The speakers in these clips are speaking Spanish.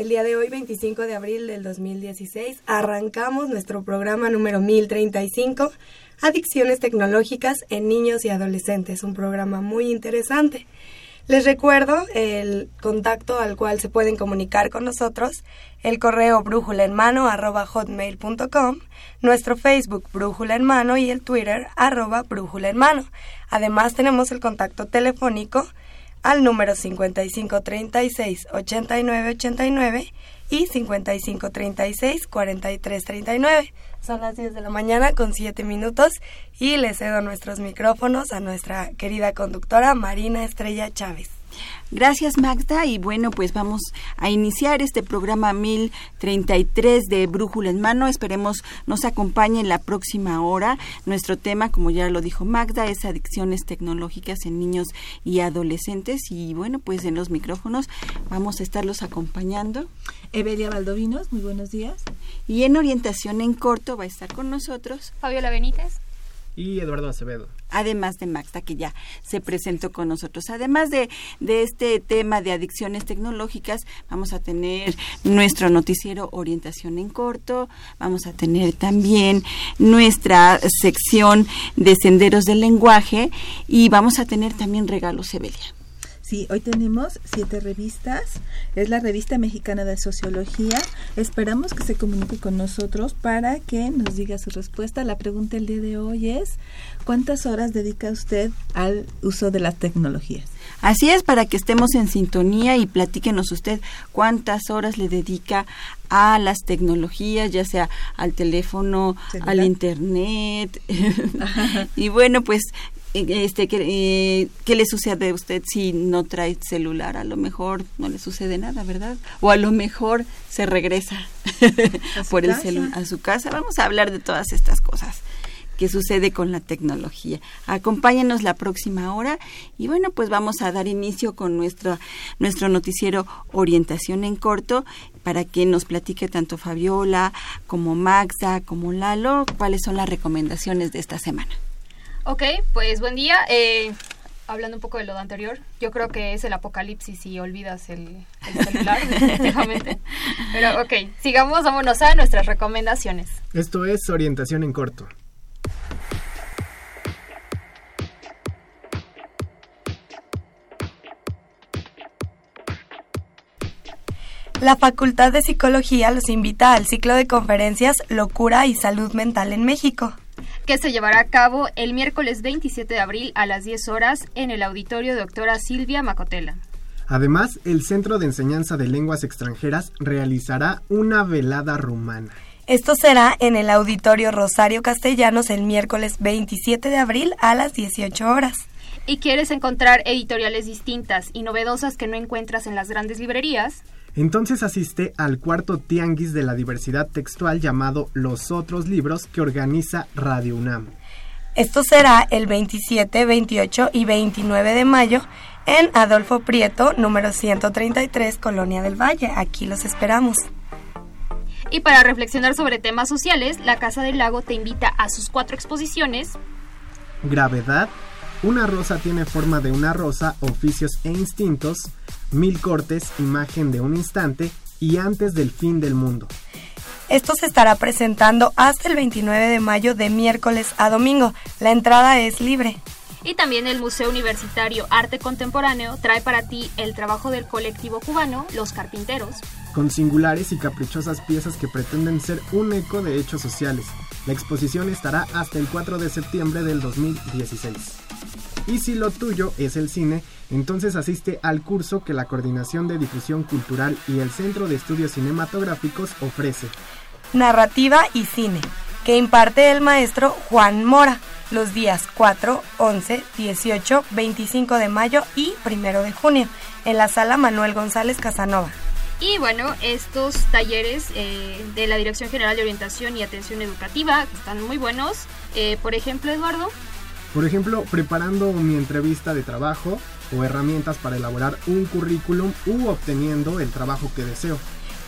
El día de hoy, 25 de abril del 2016, arrancamos nuestro programa número 1035, Adicciones Tecnológicas en Niños y Adolescentes, un programa muy interesante. Les recuerdo el contacto al cual se pueden comunicar con nosotros, el correo brújula nuestro Facebook brújula en mano y el Twitter arroba brújula. Además tenemos el contacto telefónico al número 5536 8989 y 5536 4339. Son las 10 de la mañana con 7 minutos y le cedo nuestros micrófonos a nuestra querida conductora Marina Estrella Chávez. Gracias Magda y bueno pues vamos a iniciar este programa 1033 de Brújula en Mano. Esperemos nos acompañe en la próxima hora. Nuestro tema, como ya lo dijo Magda, es adicciones tecnológicas en niños y adolescentes y bueno pues en los micrófonos vamos a estarlos acompañando. Evelia Valdovinos, muy buenos días. Y en orientación en corto va a estar con nosotros Fabiola Benítez y Eduardo Acevedo. Además de Maxta, que ya se presentó con nosotros. Además de, de este tema de adicciones tecnológicas, vamos a tener nuestro noticiero Orientación en Corto, vamos a tener también nuestra sección de Senderos del Lenguaje y vamos a tener también regalos Evelia. Sí, hoy tenemos siete revistas. Es la revista mexicana de sociología. Esperamos que se comunique con nosotros para que nos diga su respuesta. La pregunta el día de hoy es, ¿cuántas horas dedica usted al uso de las tecnologías? Así es, para que estemos en sintonía y platíquenos usted cuántas horas le dedica a las tecnologías, ya sea al teléfono, al internet. y bueno, pues este que, eh, qué le sucede a usted si no trae celular a lo mejor no le sucede nada verdad o a lo mejor se regresa por el celular a su casa vamos a hablar de todas estas cosas que sucede con la tecnología. Acompáñenos la próxima hora y bueno, pues vamos a dar inicio con nuestro, nuestro noticiero Orientación en Corto para que nos platique tanto Fabiola como Maxa como Lalo cuáles son las recomendaciones de esta semana. Ok, pues buen día. Eh, hablando un poco de lo anterior, yo creo que es el apocalipsis si olvidas el, el celular, definitivamente. Pero ok, sigamos, vámonos a nuestras recomendaciones. Esto es orientación en corto. La Facultad de Psicología los invita al ciclo de conferencias Locura y Salud Mental en México que se llevará a cabo el miércoles 27 de abril a las 10 horas en el auditorio doctora Silvia Macotela. Además, el Centro de Enseñanza de Lenguas Extranjeras realizará una velada rumana. Esto será en el auditorio Rosario Castellanos el miércoles 27 de abril a las 18 horas. ¿Y quieres encontrar editoriales distintas y novedosas que no encuentras en las grandes librerías? Entonces asiste al cuarto tianguis de la diversidad textual llamado Los Otros Libros que organiza Radio UNAM. Esto será el 27, 28 y 29 de mayo en Adolfo Prieto, número 133, Colonia del Valle. Aquí los esperamos. Y para reflexionar sobre temas sociales, la Casa del Lago te invita a sus cuatro exposiciones. Gravedad, una rosa tiene forma de una rosa, oficios e instintos, Mil cortes, imagen de un instante y antes del fin del mundo. Esto se estará presentando hasta el 29 de mayo de miércoles a domingo. La entrada es libre. Y también el Museo Universitario Arte Contemporáneo trae para ti el trabajo del colectivo cubano Los Carpinteros. Con singulares y caprichosas piezas que pretenden ser un eco de hechos sociales. La exposición estará hasta el 4 de septiembre del 2016. Y si lo tuyo es el cine, entonces asiste al curso que la Coordinación de Difusión Cultural y el Centro de Estudios Cinematográficos ofrece. Narrativa y Cine, que imparte el maestro Juan Mora los días 4, 11, 18, 25 de mayo y 1 de junio, en la sala Manuel González Casanova. Y bueno, estos talleres eh, de la Dirección General de Orientación y Atención Educativa están muy buenos. Eh, por ejemplo, Eduardo. Por ejemplo, preparando mi entrevista de trabajo o herramientas para elaborar un currículum u obteniendo el trabajo que deseo.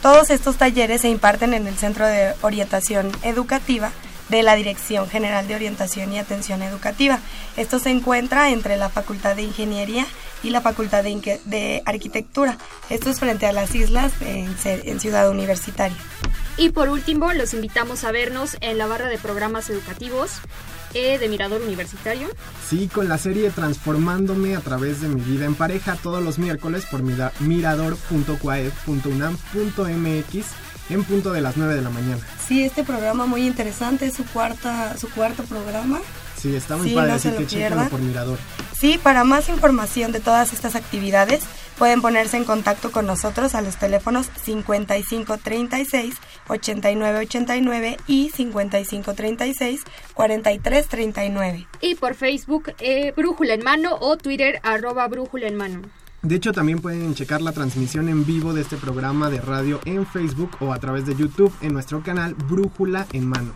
Todos estos talleres se imparten en el Centro de Orientación Educativa de la Dirección General de Orientación y Atención Educativa. Esto se encuentra entre la Facultad de Ingeniería y la Facultad de, Arquitectura. Esto es frente a las islas en, en Ciudad Universitaria. Y por último, los invitamos a vernos en la barra de programas educativos e de Mirador Universitario. Sí, con la serie Transformándome a través de mi vida en pareja todos los miércoles por mirador.coaed.unam.mx en punto de las 9 de la mañana. Sí, este programa muy interesante, es su, cuarta, su cuarto programa. Sí, está muy padre, así que chequenlo por Mirador. Sí, para más información de todas estas actividades, pueden ponerse en contacto con nosotros a los teléfonos 5536 8989 y 5536 4339. Y por Facebook, eh, Brújula en Mano o Twitter, arroba Brújula en Mano. De hecho, también pueden checar la transmisión en vivo de este programa de radio en Facebook o a través de YouTube en nuestro canal Brújula en Mano.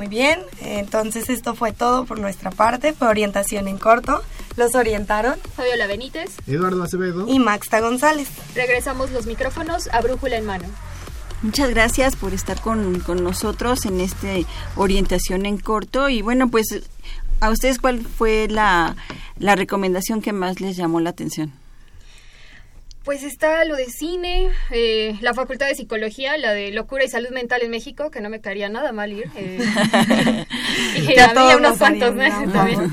Muy bien, entonces esto fue todo por nuestra parte, fue orientación en corto. Los orientaron Fabiola Benítez, Eduardo Acevedo y Maxta González. Regresamos los micrófonos a Brújula en Mano. Muchas gracias por estar con, con nosotros en este orientación en corto y bueno, pues a ustedes cuál fue la, la recomendación que más les llamó la atención. Pues está lo de cine, eh, la Facultad de Psicología, la de Locura y Salud Mental en México, que no me caería nada mal ir. Eh, y había unos cuantos también.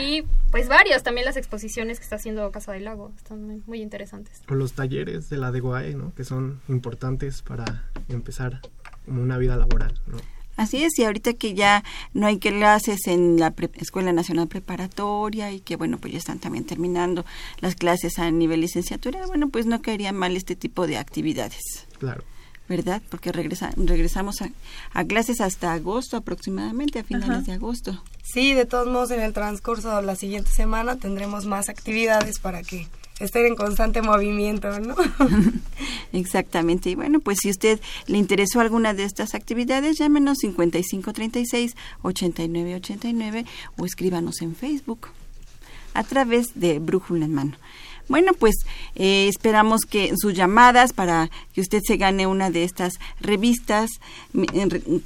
Y pues varias, también las exposiciones que está haciendo Casa del Lago, están muy, interesantes. O los talleres de la DGUAE, ¿no? Que son importantes para empezar como una vida laboral, ¿no? Así es, y ahorita que ya no hay clases en la Escuela Nacional Preparatoria y que, bueno, pues ya están también terminando las clases a nivel licenciatura, bueno, pues no caería mal este tipo de actividades. Claro. ¿Verdad? Porque regresa, regresamos a, clases hasta agosto aproximadamente, a finales de agosto. Sí, de todos modos, en el transcurso de la siguiente semana tendremos más actividades para que estar en constante movimiento, ¿no? Exactamente. Y bueno, pues si usted le interesó alguna de estas actividades, llámenos 5536-8989 o escríbanos en Facebook a través de Brújula en Mano. Bueno, pues eh, esperamos que sus llamadas para que usted se gane una de estas revistas,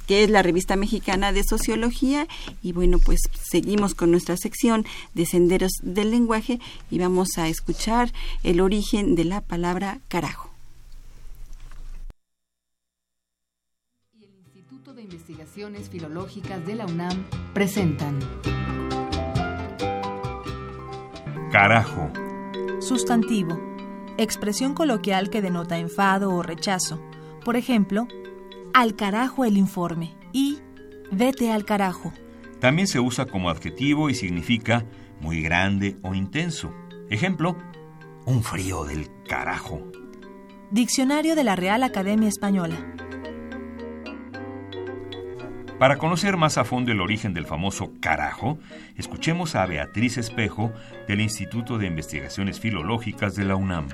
que es la revista mexicana de sociología. Y bueno, pues seguimos con nuestra sección de senderos del lenguaje y vamos a escuchar el origen de la palabra carajo. Y el Instituto de Investigaciones Filológicas de la UNAM presentan Carajo Sustantivo. Expresión coloquial que denota enfado o rechazo. Por ejemplo, al carajo el informe y vete al carajo. También se usa como adjetivo y significa muy grande o intenso. Ejemplo, un frío del carajo. Diccionario de la Real Academia Española. Para conocer más a fondo el origen del famoso carajo, escuchemos a Beatriz Espejo del Instituto de Investigaciones Filológicas de la UNAM.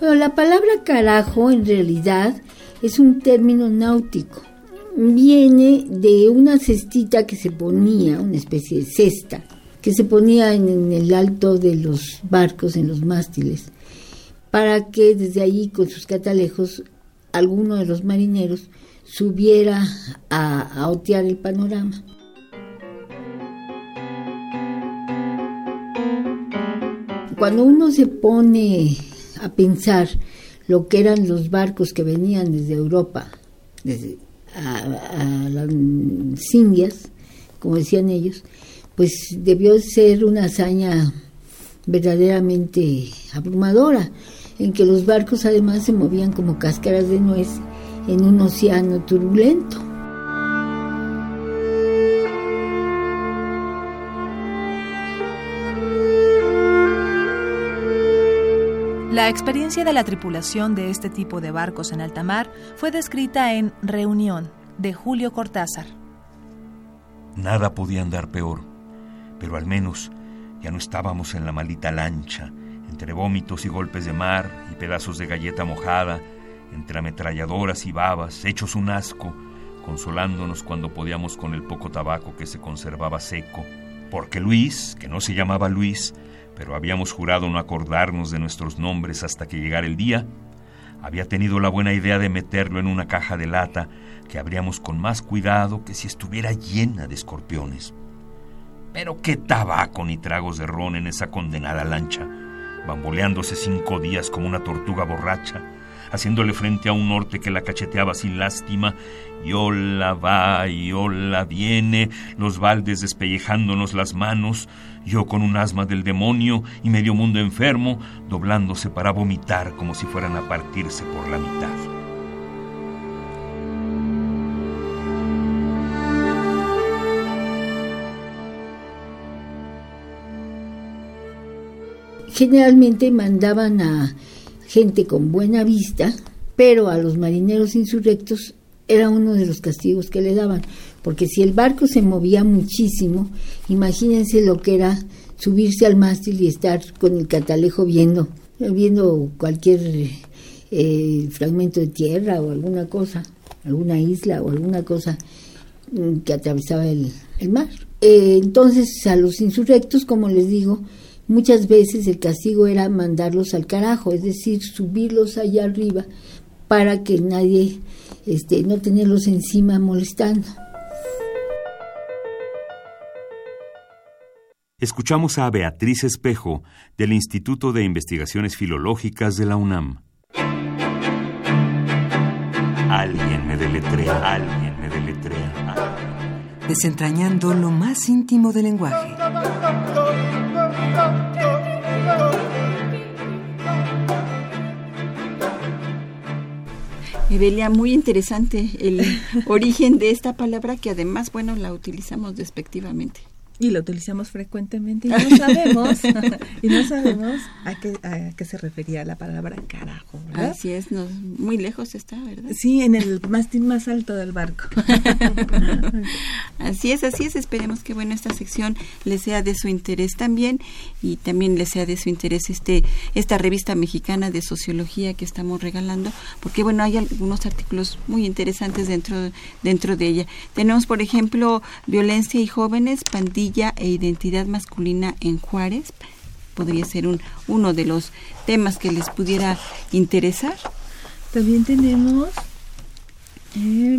La palabra carajo en realidad es un término náutico. Viene de una cestita que se ponía, una especie de cesta, que se ponía en, el alto de los barcos, en los mástiles, para que desde allí con sus catalejos alguno de los marineros subiera a, otear el panorama. Cuando uno se pone a pensar lo que eran los barcos que venían desde Europa, desde a, las Indias, como decían ellos, pues debió ser una hazaña verdaderamente abrumadora, en que los barcos además se movían como cáscaras de nuez en un océano turbulento. La experiencia de la tripulación de este tipo de barcos en alta mar fue descrita en Reunión de Julio Cortázar. Nada podía andar peor, pero al menos ya no estábamos en la maldita lancha entre vómitos y golpes de mar y pedazos de galleta mojada, entre ametralladoras y babas, hechos un asco, consolándonos cuando podíamos con el poco tabaco que se conservaba seco, porque Luis, que no se llamaba Luis, pero habíamos jurado no acordarnos de nuestros nombres hasta que llegara el día, había tenido la buena idea de meterlo en una caja de lata que abríamos con más cuidado que si estuviera llena de escorpiones. Pero qué tabaco ni tragos de ron en esa condenada lancha, bamboleándose cinco días como una tortuga borracha, haciéndole frente a un norte que la cacheteaba sin lástima, y ola va y ola viene, los baldes despellejándonos las manos, yo con un asma del demonio y medio mundo enfermo, doblándose para vomitar como si fueran a partirse por la mitad. Generalmente mandaban a gente con buena vista, pero a los marineros insurrectos era uno de los castigos que le daban, porque si el barco se movía muchísimo, imagínense lo que era subirse al mástil y estar con el catalejo viendo, viendo cualquier eh, fragmento de tierra o alguna cosa, alguna isla o alguna cosa mm, que atravesaba el, mar. Eh, entonces a los insurrectos, como les digo, Muchas veces el castigo era mandarlos al carajo, es decir, subirlos allá arriba para que nadie, este, no tenerlos encima molestando. Escuchamos a Beatriz Espejo del Instituto de Investigaciones Filológicas de la UNAM. Alguien me deletrea, alguien me deletrea. Desentrañando lo más íntimo del lenguaje. Evelia, muy interesante el origen de esta palabra que además, bueno, la utilizamos despectivamente. Y lo utilizamos frecuentemente y no sabemos, y no sabemos a qué, a qué se refería la palabra carajo, ¿verdad? Así es, muy lejos está, ¿verdad? Sí, en el mástil más alto del barco. así es, así es. Esperemos que bueno esta sección les sea de su interés también y también les sea de su interés este esta revista mexicana de sociología que estamos regalando, porque bueno hay algunos artículos muy interesantes dentro dentro de ella. Tenemos por ejemplo violencia y jóvenes, pandillas e identidad masculina en Juárez. Podría ser un, uno de los temas que les pudiera interesar. También tenemos eh,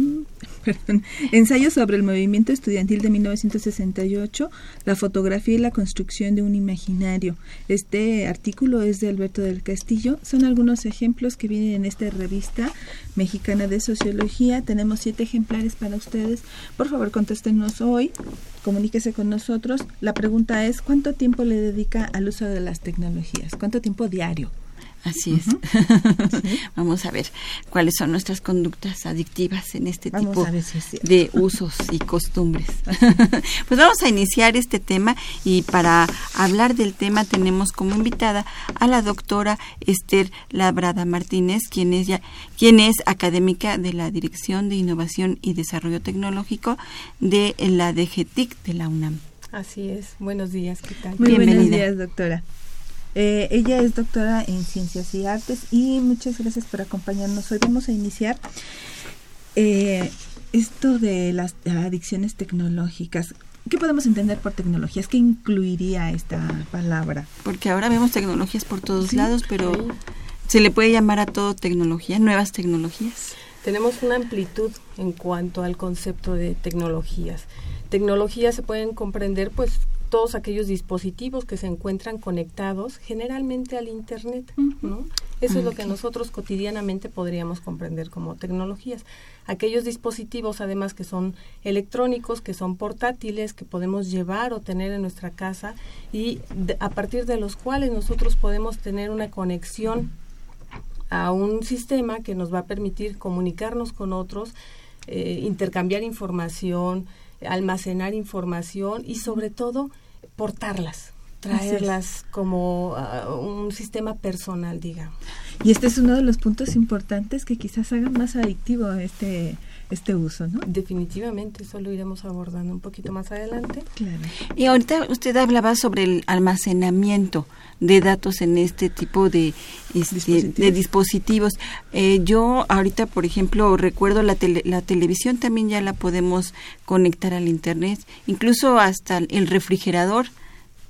Ensayo sobre el movimiento estudiantil de 1968, la fotografía y la construcción de un imaginario. Este artículo es de Alberto del Castillo. Son algunos ejemplos que vienen en esta revista mexicana de sociología. Tenemos siete ejemplares para ustedes. Por favor, contéstenos hoy. Comuníquese con nosotros. La pregunta es, ¿cuánto tiempo le dedica al uso de las tecnologías? ¿Cuánto tiempo diario? Así es. Vamos a ver cuáles son nuestras conductas adictivas en este tipo de usos y costumbres. pues vamos a iniciar este tema y para hablar del tema tenemos como invitada a la doctora Esther Labrada Martínez, quien es, ya, quien es académica de la Dirección de Innovación y Desarrollo Tecnológico de la DGTIC de la UNAM. Así es. Buenos días, ¿qué tal? Muy buenos días, doctora. Eh, ella es doctora en Ciencias y Artes y muchas gracias por acompañarnos. Hoy vamos a iniciar eh, esto de las adicciones tecnológicas. ¿Qué podemos entender por tecnologías? ¿Qué incluiría esta palabra? Porque ahora vemos tecnologías por todos lados, pero se le puede llamar a todo tecnología, nuevas tecnologías. Tenemos una amplitud en cuanto al concepto de tecnologías. Tecnologías se pueden comprender pues todos aquellos dispositivos que se encuentran conectados generalmente al Internet, ¿no? Eso es lo que nosotros cotidianamente podríamos comprender como tecnologías. Aquellos dispositivos, además, que son electrónicos, que son portátiles, que podemos llevar o tener en nuestra casa y a partir de los cuales nosotros podemos tener una conexión a un sistema que nos va a permitir comunicarnos con otros, eh, intercambiar información, almacenar información y sobre todo portarlas, traerlas como ah, un sistema personal, digamos. Y este es uno de los puntos importantes que quizás haga más adictivo este este uso, ¿no? Definitivamente, eso lo iremos abordando un poquito más adelante. Claro. Y ahorita usted hablaba sobre el almacenamiento de datos en este tipo de, este, dispositivos. de dispositivos. Eh, yo ahorita, por ejemplo, recuerdo la, la televisión también ya la podemos conectar al Internet, incluso hasta el refrigerador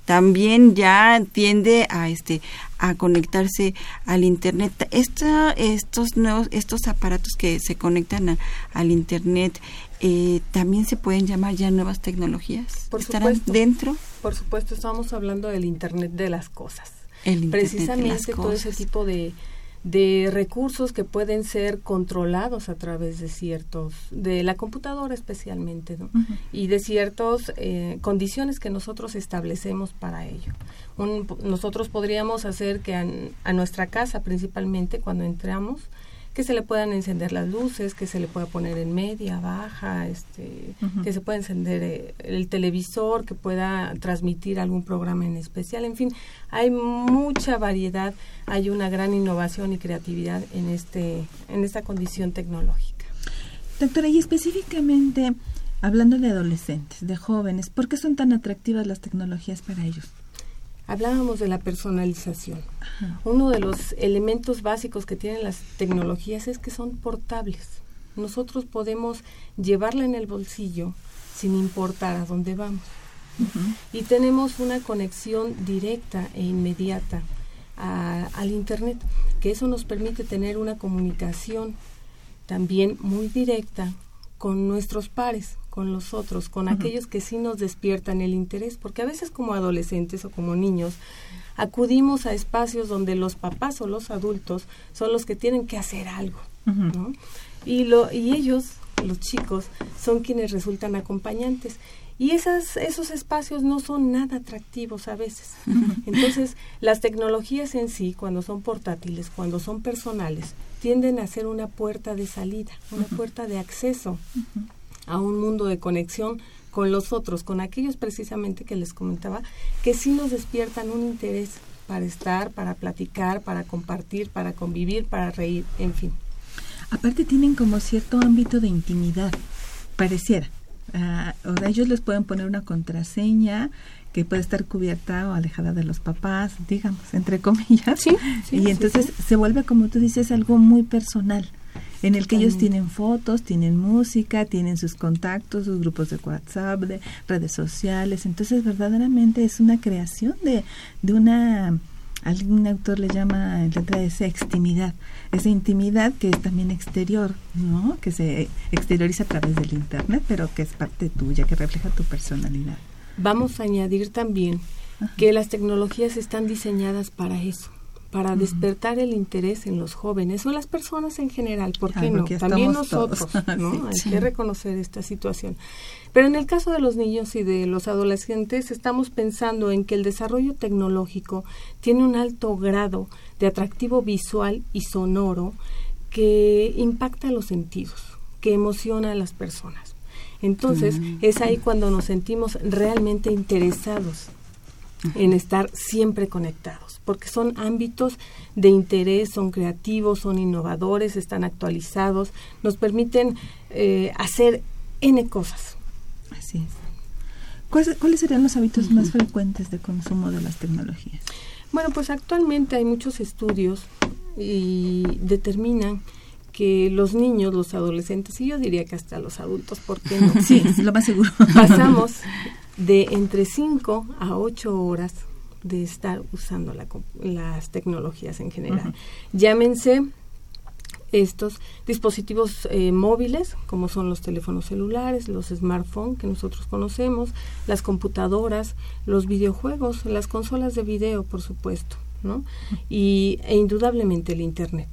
también ya tiende a este a conectarse al internet. Esta, estos nuevos estos aparatos que se conectan al internet eh, también se pueden llamar ya nuevas tecnologías. Por estarán supuesto, dentro por supuesto estamos hablando del internet de las cosas. El precisamente todo ese tipo de de recursos que pueden ser controlados a través de ciertos, de la computadora especialmente, ¿no? y de ciertas eh, condiciones que nosotros establecemos para ello. nosotros podríamos hacer que a, nuestra casa, principalmente cuando entramos, que se le puedan encender las luces, que se le pueda poner en media, baja, este, que se pueda encender eh, el televisor, que pueda transmitir algún programa en especial, en fin, hay mucha variedad, hay una gran innovación y creatividad en este en esta condición tecnológica. Doctora, y específicamente hablando de adolescentes, de jóvenes, ¿por qué son tan atractivas las tecnologías para ellos? Hablábamos de la personalización. Uno de los elementos básicos que tienen las tecnologías es que son portables. Nosotros podemos llevarla en el bolsillo sin importar a dónde vamos. Y tenemos una conexión directa e inmediata al Internet, que eso nos permite tener una comunicación también muy directa con nuestros pares, con los otros, con aquellos que sí nos despiertan el interés, porque a veces como adolescentes o como niños acudimos a espacios donde los papás o los adultos son los que tienen que hacer algo, ¿no? Y, lo, y ellos, los chicos, son quienes resultan acompañantes. Y esas, esos espacios no son nada atractivos a veces. Entonces, las tecnologías en sí, cuando son portátiles, cuando son personales, tienden a ser una puerta de salida, una puerta de acceso a un mundo de conexión con los otros, con aquellos precisamente que les comentaba, que sí nos despiertan un interés para estar, para platicar, para compartir, para convivir, para reír, en fin. Aparte tienen como cierto ámbito de intimidad, pareciera. Uh, o ellos les pueden poner una contraseña que puede estar cubierta o alejada de los papás, digamos, entre comillas. Sí, y entonces se vuelve, como tú dices, algo muy personal en el que ellos tienen fotos, tienen música, tienen sus contactos, sus grupos de WhatsApp, de redes sociales. Entonces, verdaderamente es una creación de, de una algún autor le llama letra de esa extimidad, esa intimidad que es también exterior, ¿no? Que se exterioriza a través del internet, pero que es parte tuya, que refleja tu personalidad. Vamos a añadir también que las tecnologías están diseñadas para eso para despertar el interés en los jóvenes o las personas en general, ¿por qué no? También nosotros, ¿no? Hay que reconocer esta situación. Pero en el caso de los niños y de los adolescentes, estamos pensando en que el desarrollo tecnológico tiene un alto grado de atractivo visual y sonoro que impacta los sentidos, que emociona a las personas. Entonces, es ahí cuando nos sentimos realmente interesados en estar siempre conectados, porque son ámbitos de interés, son creativos, son innovadores, están actualizados, nos permiten eh, hacer N cosas. Así es. ¿Cuáles, ¿Cuáles serían los hábitos más frecuentes de consumo de las tecnologías? Bueno, pues actualmente hay muchos estudios y determinan que los niños, los adolescentes, y yo diría que hasta los adultos, ¿por qué no? Sí, lo más seguro. Pasamos de entre 5 a 8 horas de estar usando las tecnologías en general. Llámense estos dispositivos eh, móviles, como son los teléfonos celulares, los smartphones que nosotros conocemos, las computadoras, los videojuegos, las consolas de video, por supuesto, ¿no? Y, e indudablemente el Internet.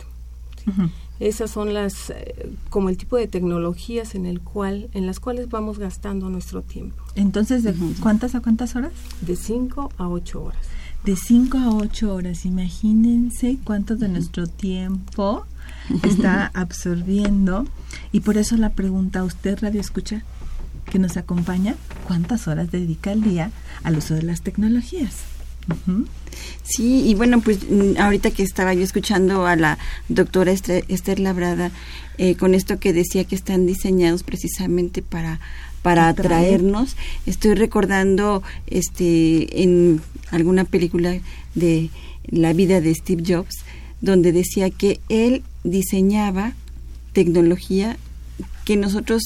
Esas son las, eh, como el tipo de tecnologías en el cual, en las cuales vamos gastando nuestro tiempo. Entonces, ¿de cuántas a cuántas horas? De 5 a 8 horas. De 5 a 8 horas. Imagínense cuánto de nuestro tiempo está absorbiendo. Y por eso la pregunta a usted, Radio Escucha, que nos acompaña, ¿cuántas horas dedica al día al uso de las tecnologías? Sí, y bueno, pues mm, ahorita que estaba yo escuchando a la doctora Esther, Labrada, eh, con esto que decía que están diseñados precisamente para para atraernos. Estoy recordando este en alguna película de la vida de Steve Jobs donde decía que él diseñaba tecnología que nosotros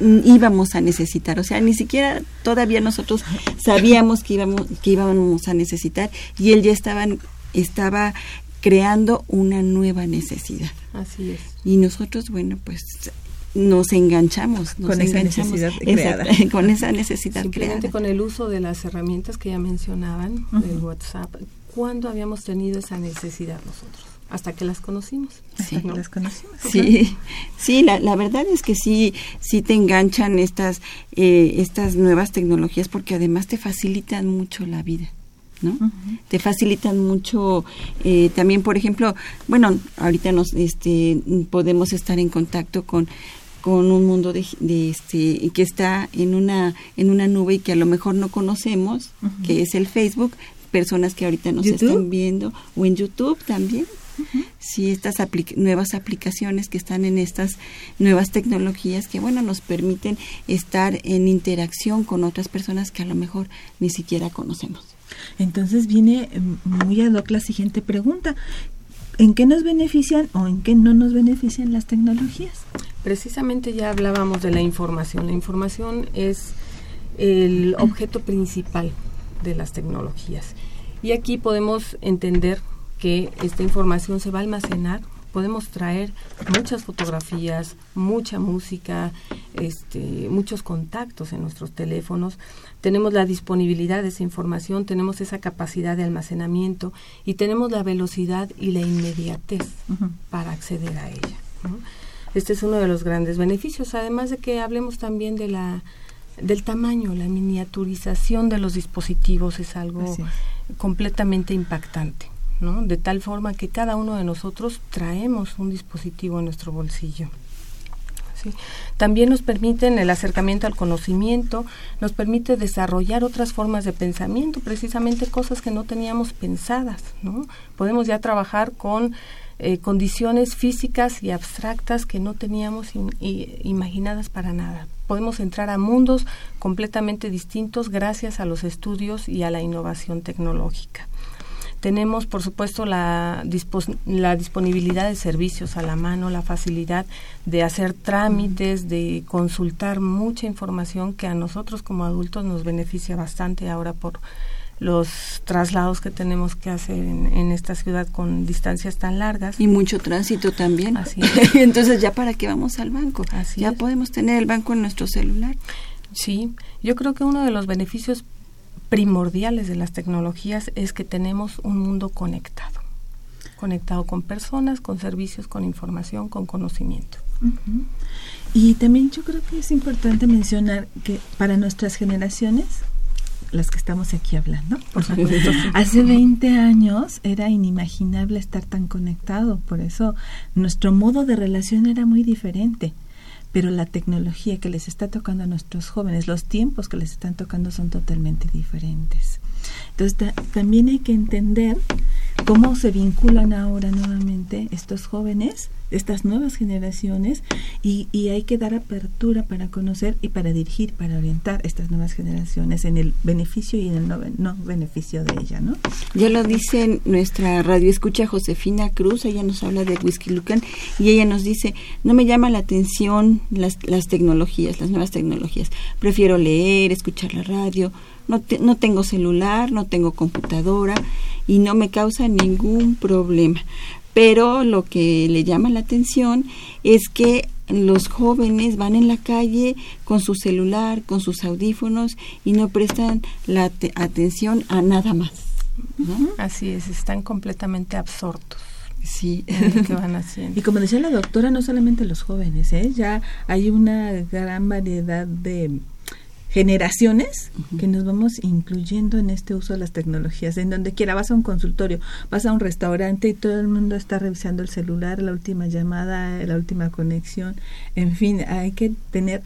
íbamos a necesitar, o sea, ni siquiera todavía nosotros sabíamos que íbamos que íbamos a necesitar y él ya estaba estaba creando una nueva necesidad. Así es. Y nosotros, bueno, pues nos enganchamos, con esa necesidad creada. con esa necesidad Simplemente con el uso de las herramientas que ya mencionaban, el WhatsApp, ¿cuándo habíamos tenido esa necesidad nosotros? Hasta que las conocimos. Sí, las conocimos. Sí, sí la, la, verdad es que sí, sí te enganchan estas, eh, estas nuevas tecnologías porque además te facilitan mucho la vida. ¿no? Te facilitan mucho eh, también, por ejemplo, bueno, ahorita nos este, podemos estar en contacto con con un mundo de, este que está en una en una nube y que a lo mejor no conocemos, que es el Facebook, personas que ahorita nos están viendo o en YouTube también. Sí, estas nuevas aplicaciones que están en estas nuevas tecnologías que, bueno, nos permiten estar en interacción con otras personas que a lo mejor ni siquiera conocemos. Entonces viene mm, muy ad hoc la siguiente pregunta. ¿En qué nos benefician o en qué no nos benefician las tecnologías? Precisamente ya hablábamos de la información. La información es el objeto principal de las tecnologías. Y aquí podemos entender que esta información se va a almacenar podemos traer muchas fotografías, mucha música, este, muchos contactos en nuestros teléfonos. Tenemos la disponibilidad de esa información, tenemos esa capacidad de almacenamiento y tenemos la velocidad y la inmediatez para acceder a ella. Este es uno de los grandes beneficios, además de que hablemos también de la del tamaño, la miniaturización de los dispositivos es algo completamente impactante. ¿No? De tal forma que cada uno de nosotros traemos un dispositivo en nuestro bolsillo. También nos permiten el acercamiento al conocimiento, nos permite desarrollar otras formas de pensamiento, precisamente cosas que no teníamos pensadas, ¿no? Podemos ya trabajar con eh, condiciones físicas y abstractas que no teníamos imaginadas para nada. Podemos entrar a mundos completamente distintos gracias a los estudios y a la innovación tecnológica. Tenemos, por supuesto, la, la disponibilidad de servicios a la mano, la facilidad de hacer trámites, de consultar mucha información que a nosotros como adultos nos beneficia bastante ahora por los traslados que tenemos que hacer en, esta ciudad con distancias tan largas. Y mucho tránsito también. Así Entonces, ¿ya para qué vamos al banco? Así ya podemos tener el banco en nuestro celular. Sí, yo creo que uno de los beneficios primordiales de las tecnologías es que tenemos un mundo conectado, conectado con personas, con servicios, con información, con conocimiento. Y también yo creo que es importante mencionar que para nuestras generaciones, las que estamos aquí hablando, por supuesto, hace 20 años era inimaginable estar tan conectado, por eso nuestro modo de relación era muy diferente pero la tecnología que les está tocando a nuestros jóvenes, los tiempos que les están tocando son totalmente diferentes. Entonces también hay que entender cómo se vinculan ahora nuevamente estos jóvenes, estas nuevas generaciones, y, hay que dar apertura para conocer y para dirigir, para orientar estas nuevas generaciones en el beneficio y en el no, beneficio de ella, ¿no? Ya lo dice nuestra radio escucha Josefina Cruz, ella nos habla de Whisky Lucan y ella nos dice, no me llama la atención las, las tecnologías, las nuevas tecnologías, prefiero leer, escuchar la radio, no, no tengo celular, no tengo computadora y no me causa ningún problema. Pero lo que le llama la atención es que los jóvenes van en la calle con su celular, con sus audífonos y no prestan la atención a nada más. Así es, están completamente absortos. Sí, que van haciendo. Y como decía la doctora, no solamente los jóvenes, ¿eh? ya hay una gran variedad de generaciones que nos vamos incluyendo en este uso de las tecnologías. En donde quiera, vas a un consultorio, vas a un restaurante y todo el mundo está revisando el celular, la última llamada, la última conexión. En fin, hay que tener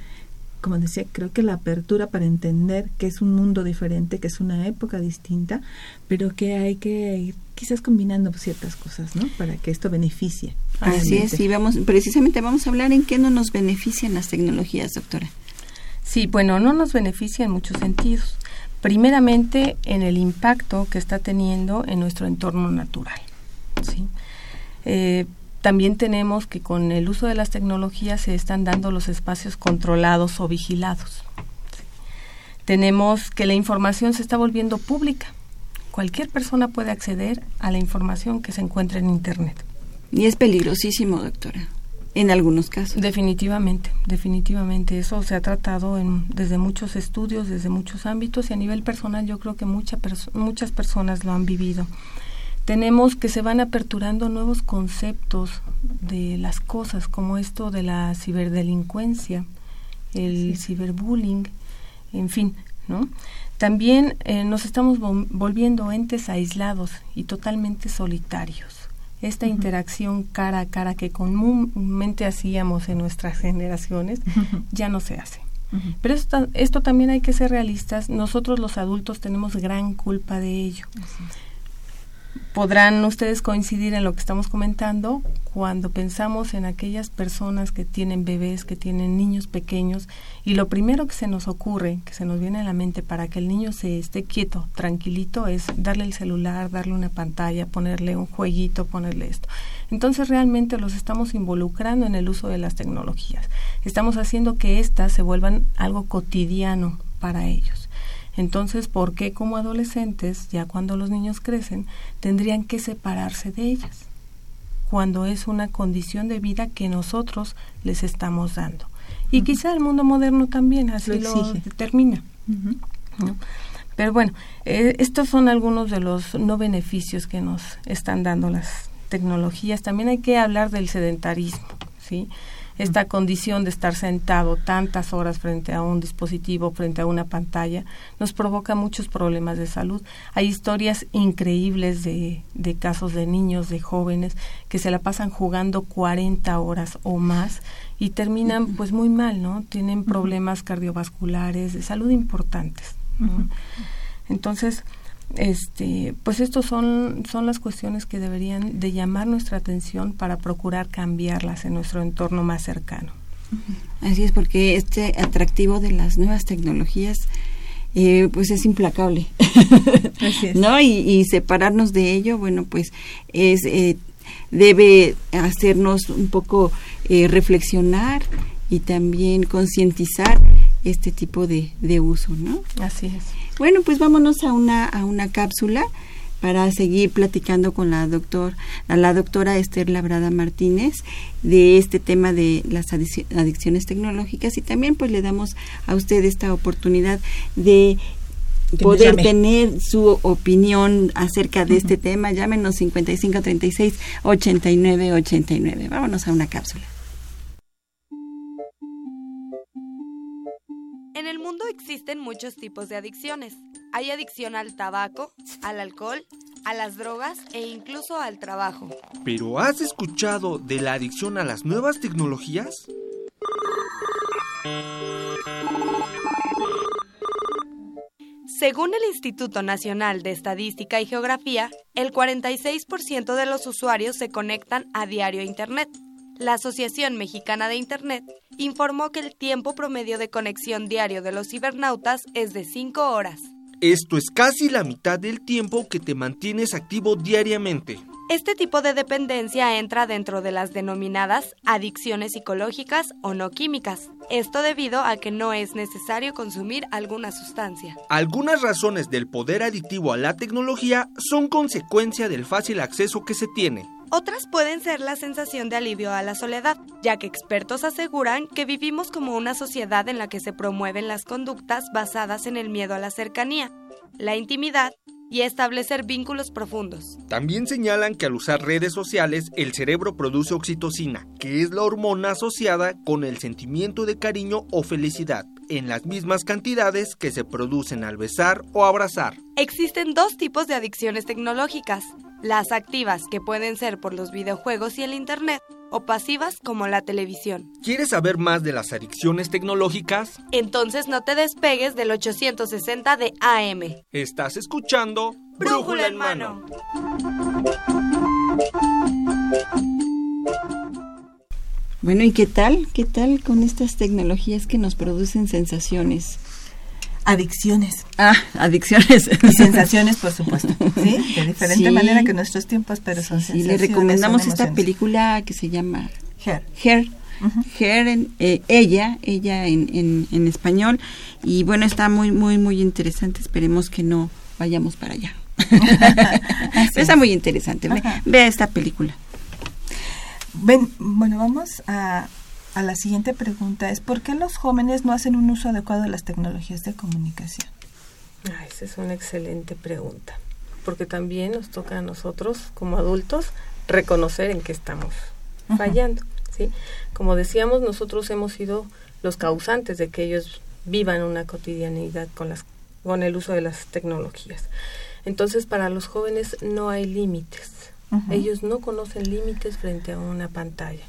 como decía, creo que la apertura para entender que es un mundo diferente, que es una época distinta, pero que hay que ir quizás combinando ciertas cosas, ¿no? Para que esto beneficie. Así es, y vamos, precisamente vamos a hablar en qué no nos benefician las tecnologías, doctora. Sí, bueno, no nos beneficia en muchos sentidos. Primeramente, en el impacto que está teniendo en nuestro entorno natural. ¿sí? Eh, también tenemos que con el uso de las tecnologías se están dando los espacios controlados o vigilados. Tenemos que la información se está volviendo pública. Cualquier persona puede acceder a la información que se encuentra en Internet. Y es peligrosísimo, doctora, en algunos casos. Definitivamente, definitivamente. Eso se ha tratado en, desde muchos estudios, desde muchos ámbitos y a nivel personal yo creo que mucha muchas personas lo han vivido tenemos que se van aperturando nuevos conceptos de las cosas, como esto de la ciberdelincuencia, el ciberbullying, en fin, ¿no? También eh, nos estamos volviendo entes aislados y totalmente solitarios. Esta interacción cara a cara que comúnmente hacíamos en nuestras generaciones ya no se hace. Pero esto, esto, también hay que ser realistas. Nosotros los adultos tenemos gran culpa de ello. Podrán ustedes coincidir en lo que estamos comentando cuando pensamos en aquellas personas que tienen bebés, que tienen niños pequeños y lo primero que se nos ocurre, que se nos viene a la mente para que el niño se esté quieto, tranquilito, es darle el celular, darle una pantalla, ponerle un jueguito, ponerle esto. Entonces realmente los estamos involucrando en el uso de las tecnologías. Estamos haciendo que éstas se vuelvan algo cotidiano para ellos. Entonces, ¿por qué como adolescentes, ya cuando los niños crecen, tendrían que separarse de ellas? Cuando es una condición de vida que nosotros les estamos dando. Y quizá el mundo moderno también así lo, determina. Pero bueno, eh, estos son algunos de los no beneficios que nos están dando las tecnologías. También hay que hablar del sedentarismo, ¿sí? Esta condición de estar sentado tantas horas frente a un dispositivo, frente a una pantalla, nos provoca muchos problemas de salud. Hay historias increíbles de, de casos de niños, de jóvenes, que se la pasan jugando 40 horas o más y terminan pues muy mal, ¿no? Tienen problemas cardiovasculares, de salud importantes. Entonces, este, pues estos son, son las cuestiones que deberían de llamar nuestra atención para procurar cambiarlas en nuestro entorno más cercano. Así es, porque este atractivo de las nuevas tecnologías eh, pues es implacable, ¿no? Y, separarnos de ello, bueno, pues es eh, debe hacernos un poco eh, reflexionar y también concientizar este tipo de, de uso, ¿no? Así es. Bueno, pues vámonos a una, a una cápsula para seguir platicando con la doctor, la doctora Esther Labrada Martínez de este tema de las adicciones tecnológicas y también pues le damos a usted esta oportunidad de poder tener su opinión acerca de este tema. Llámenos 5536 8989. Vámonos a una cápsula. Existen muchos tipos de adicciones. Hay adicción al tabaco, al alcohol, a las drogas e incluso al trabajo. ¿Pero has escuchado de la adicción a las nuevas tecnologías? Según el Instituto Nacional de Estadística y Geografía, el 46% de los usuarios se conectan a diario a Internet. La Asociación Mexicana de Internet informó que el tiempo promedio de conexión diario de los cibernautas es de 5 horas. Esto es casi la mitad del tiempo que te mantienes activo diariamente. Este tipo de dependencia entra dentro de las denominadas adicciones psicológicas o no químicas. Esto debido a que no es necesario consumir alguna sustancia. Algunas razones del poder adictivo a la tecnología son consecuencia del fácil acceso que se tiene. Otras pueden ser la sensación de alivio a la soledad, ya que expertos aseguran que vivimos como una sociedad en la que se promueven las conductas basadas en el miedo a la cercanía, la intimidad y establecer vínculos profundos. También señalan que al usar redes sociales el cerebro produce oxitocina, que es la hormona asociada con el sentimiento de cariño o felicidad, en las mismas cantidades que se producen al besar o abrazar. Existen dos tipos de adicciones tecnológicas, las activas que pueden ser por los videojuegos y el Internet, o pasivas como la televisión. ¿Quieres saber más de las adicciones tecnológicas? Entonces no te despegues del 860 de AM. Estás escuchando Brújula en mano. Bueno, ¿y qué tal? ¿Qué tal con estas tecnologías que nos producen sensaciones? Adicciones. Ah, adicciones. Y sensaciones, por supuesto. ¿Sí? De diferente manera que nuestros tiempos, pero son sí, le recomendamos esta película que se llama Her. Her. Her en, eh, ella, ella en, en, español. Y bueno, está muy, muy, muy interesante. Esperemos que no vayamos para allá. está muy interesante. vea esta película. Ven, bueno, vamos a, a la siguiente pregunta. Es ¿por qué los jóvenes no hacen un uso adecuado de las tecnologías de comunicación? Ah, esa es una excelente pregunta. Porque también nos toca a nosotros, como adultos, reconocer en qué estamos fallando. ¿sí? Como decíamos, nosotros hemos sido los causantes de que ellos vivan una cotidianidad con, las, con el uso de las tecnologías. Entonces, para los jóvenes no hay límites ellos no conocen límites frente a una pantalla.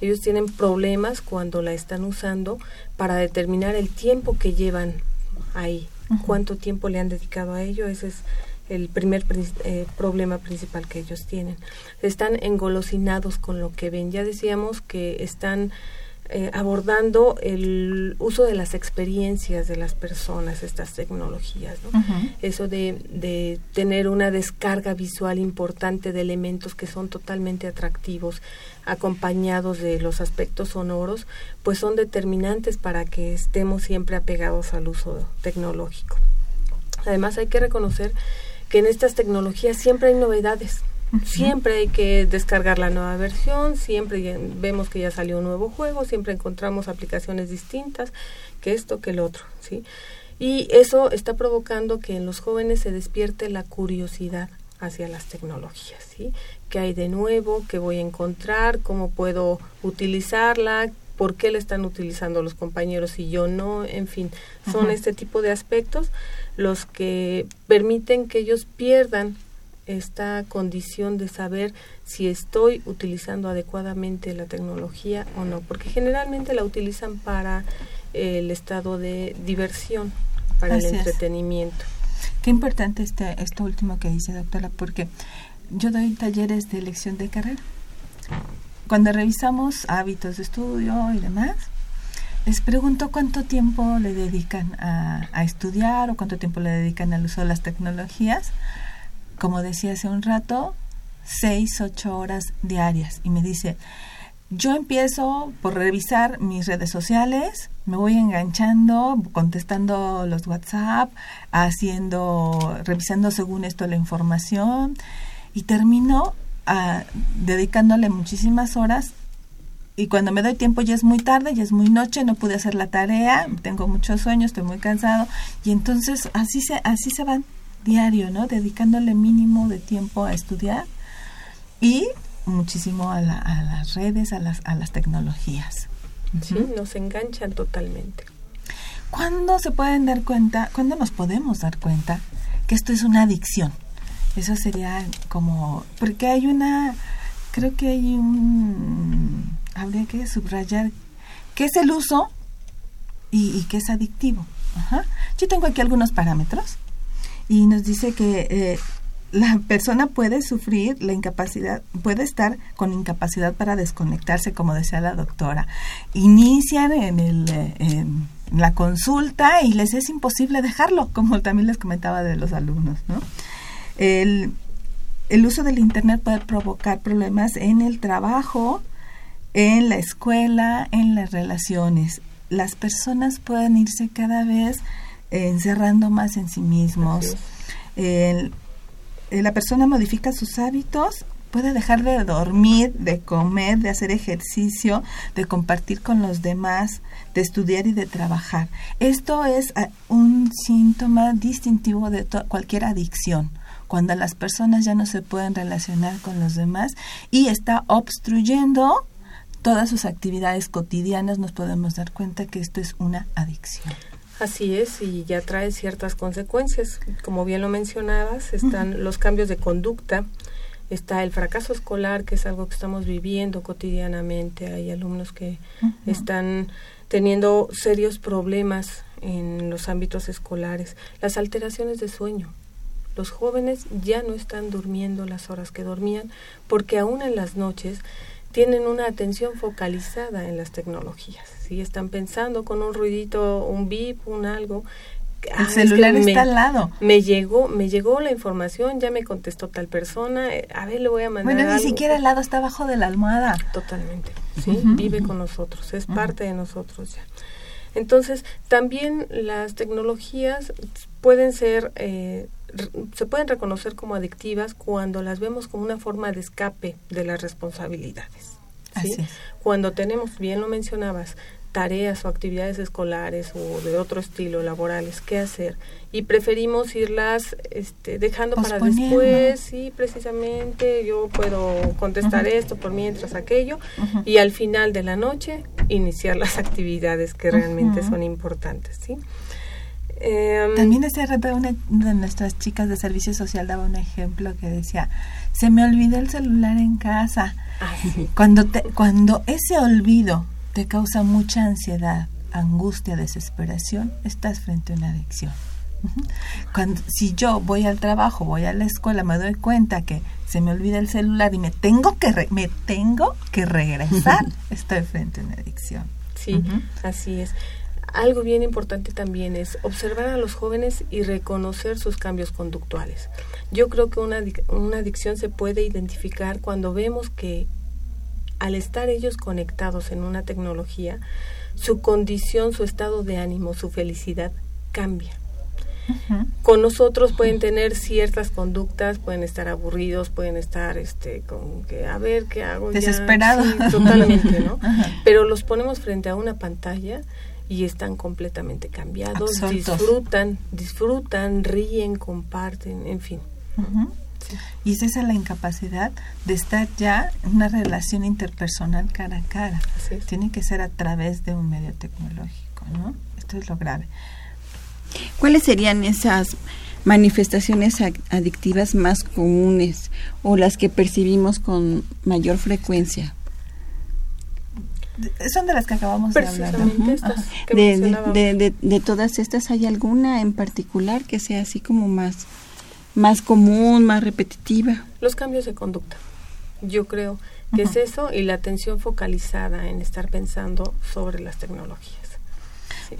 Ellos tienen problemas cuando la están usando para determinar el tiempo que llevan ahí, cuánto tiempo le han dedicado a ello. Ese es el primer eh, problema principal que ellos tienen. Están engolosinados con lo que ven. Ya decíamos que están eh, abordando el uso de las experiencias de las personas, estas tecnologías, Eso de, de, tener una descarga visual importante de elementos que son totalmente atractivos, acompañados de los aspectos sonoros, pues son determinantes para que estemos siempre apegados al uso tecnológico. Además hay que reconocer que en estas tecnologías siempre hay novedades, Siempre hay que descargar la nueva versión, siempre vemos que ya salió un nuevo juego, siempre encontramos aplicaciones distintas, que esto, que el otro, ¿sí? Y eso está provocando que en los jóvenes se despierte la curiosidad hacia las tecnologías, ¿sí? ¿Qué hay de nuevo? ¿Qué voy a encontrar? ¿Cómo puedo utilizarla? ¿Por qué la están utilizando los compañeros y yo no? En fin, son este tipo de aspectos los que permiten que ellos pierdan esta condición de saber si estoy utilizando adecuadamente la tecnología o no, porque generalmente la utilizan para el estado de diversión, para el entretenimiento. Qué importante este, esto último que dice, doctora, porque yo doy talleres de elección de carrera. Cuando revisamos hábitos de estudio y demás, les pregunto cuánto tiempo le dedican a, a estudiar o cuánto tiempo le dedican al uso de las tecnologías como decía hace un rato, seis, ocho horas diarias. Y me dice, yo empiezo por revisar mis redes sociales, me voy enganchando, contestando los WhatsApp, haciendo, revisando según esto la información y termino ah, dedicándole muchísimas horas. Y cuando me doy tiempo ya es muy tarde, ya es muy noche, no pude hacer la tarea, tengo mucho sueño, estoy muy cansado. Y entonces así se así se van diario, ¿no? Dedicándole mínimo de tiempo a estudiar y muchísimo a, las redes, a las, a las tecnologías. Sí, nos enganchan totalmente. ¿Cuándo se pueden dar cuenta, cuándo nos podemos dar cuenta que esto es una adicción? Eso sería como, porque hay una, creo que hay un, habría que subrayar, ¿qué es el uso y, y qué es adictivo? Ajá. Yo tengo aquí algunos parámetros y nos dice que eh, la persona puede sufrir la incapacidad, puede estar con incapacidad para desconectarse, como decía la doctora. Inician en, el, eh, en la consulta y les es imposible dejarlo, como también les comentaba de los alumnos. ¿no? El, el uso del Internet puede provocar problemas en el trabajo, en la escuela, en las relaciones. Las personas pueden irse cada vez encerrando más en sí mismos. Eh, la persona modifica sus hábitos, puede dejar de dormir, de comer, de hacer ejercicio, de compartir con los demás, de estudiar y de trabajar. Esto es ah, un síntoma distintivo de cualquier adicción cuando las personas ya no se pueden relacionar con los demás y está obstruyendo todas sus actividades cotidianas, nos podemos dar cuenta que esto es una adicción. Así es, y ya trae ciertas consecuencias. Como bien lo mencionabas, están los cambios de conducta, está el fracaso escolar, que es algo que estamos viviendo cotidianamente. Hay alumnos que están teniendo serios problemas en los ámbitos escolares. Las alteraciones de sueño. Los jóvenes ya no están durmiendo las horas que dormían porque aún en las noches tienen una atención focalizada en las tecnologías. Si están pensando con un ruidito, un bip, un algo, el celular está al lado. Me llegó, me llegó la información, ya me contestó tal persona, eh, a ver, le voy a mandar Bueno, ni siquiera al lado, está abajo de la almohada. Totalmente, sí, vive con nosotros, es parte de nosotros ya. Entonces, también las tecnologías pueden ser, eh, se pueden reconocer como adictivas cuando las vemos como una forma de escape de las responsabilidades. ¿sí? Cuando tenemos, bien lo mencionabas, tareas o actividades escolares o de otro estilo laborales que hacer y preferimos irlas este, dejando para después sí precisamente yo puedo contestar esto por mientras aquello y al final de la noche iniciar las actividades que realmente son importantes sí em, también rato una de nuestras chicas de servicio social daba un ejemplo que decía se me olvidó el celular en casa cuando te, cuando ese olvido te causa mucha ansiedad, angustia, desesperación, estás frente a una adicción. Cuando, si yo voy al trabajo, voy a la escuela, me doy cuenta que se me olvida el celular y me tengo que me tengo que regresar, estoy frente a una adicción. Sí, así es. Algo bien importante también es observar a los jóvenes y reconocer sus cambios conductuales. Yo creo que una, una adicción se puede identificar cuando vemos que al estar ellos conectados en una tecnología, su condición, su estado de ánimo, su felicidad cambia. Con nosotros pueden tener ciertas conductas, pueden estar aburridos, pueden estar este con que a ver qué hago desesperados totalmente, ¿no? Pero los ponemos frente a una pantalla y están completamente cambiados, disfrutan, disfrutan, ríen, comparten, en fin. Y es esa la incapacidad de estar ya en una relación interpersonal cara a cara. Tiene que ser a través de un medio tecnológico, ¿no? Esto es lo grave. ¿Cuáles serían esas manifestaciones adictivas más comunes o las que percibimos con mayor frecuencia? Son de las que acabamos de hablar. de, de, todas estas, ¿hay alguna en particular que sea así como más más común, más repetitiva. Los cambios de conducta. Yo creo que es eso y la atención focalizada en estar pensando sobre las tecnologías.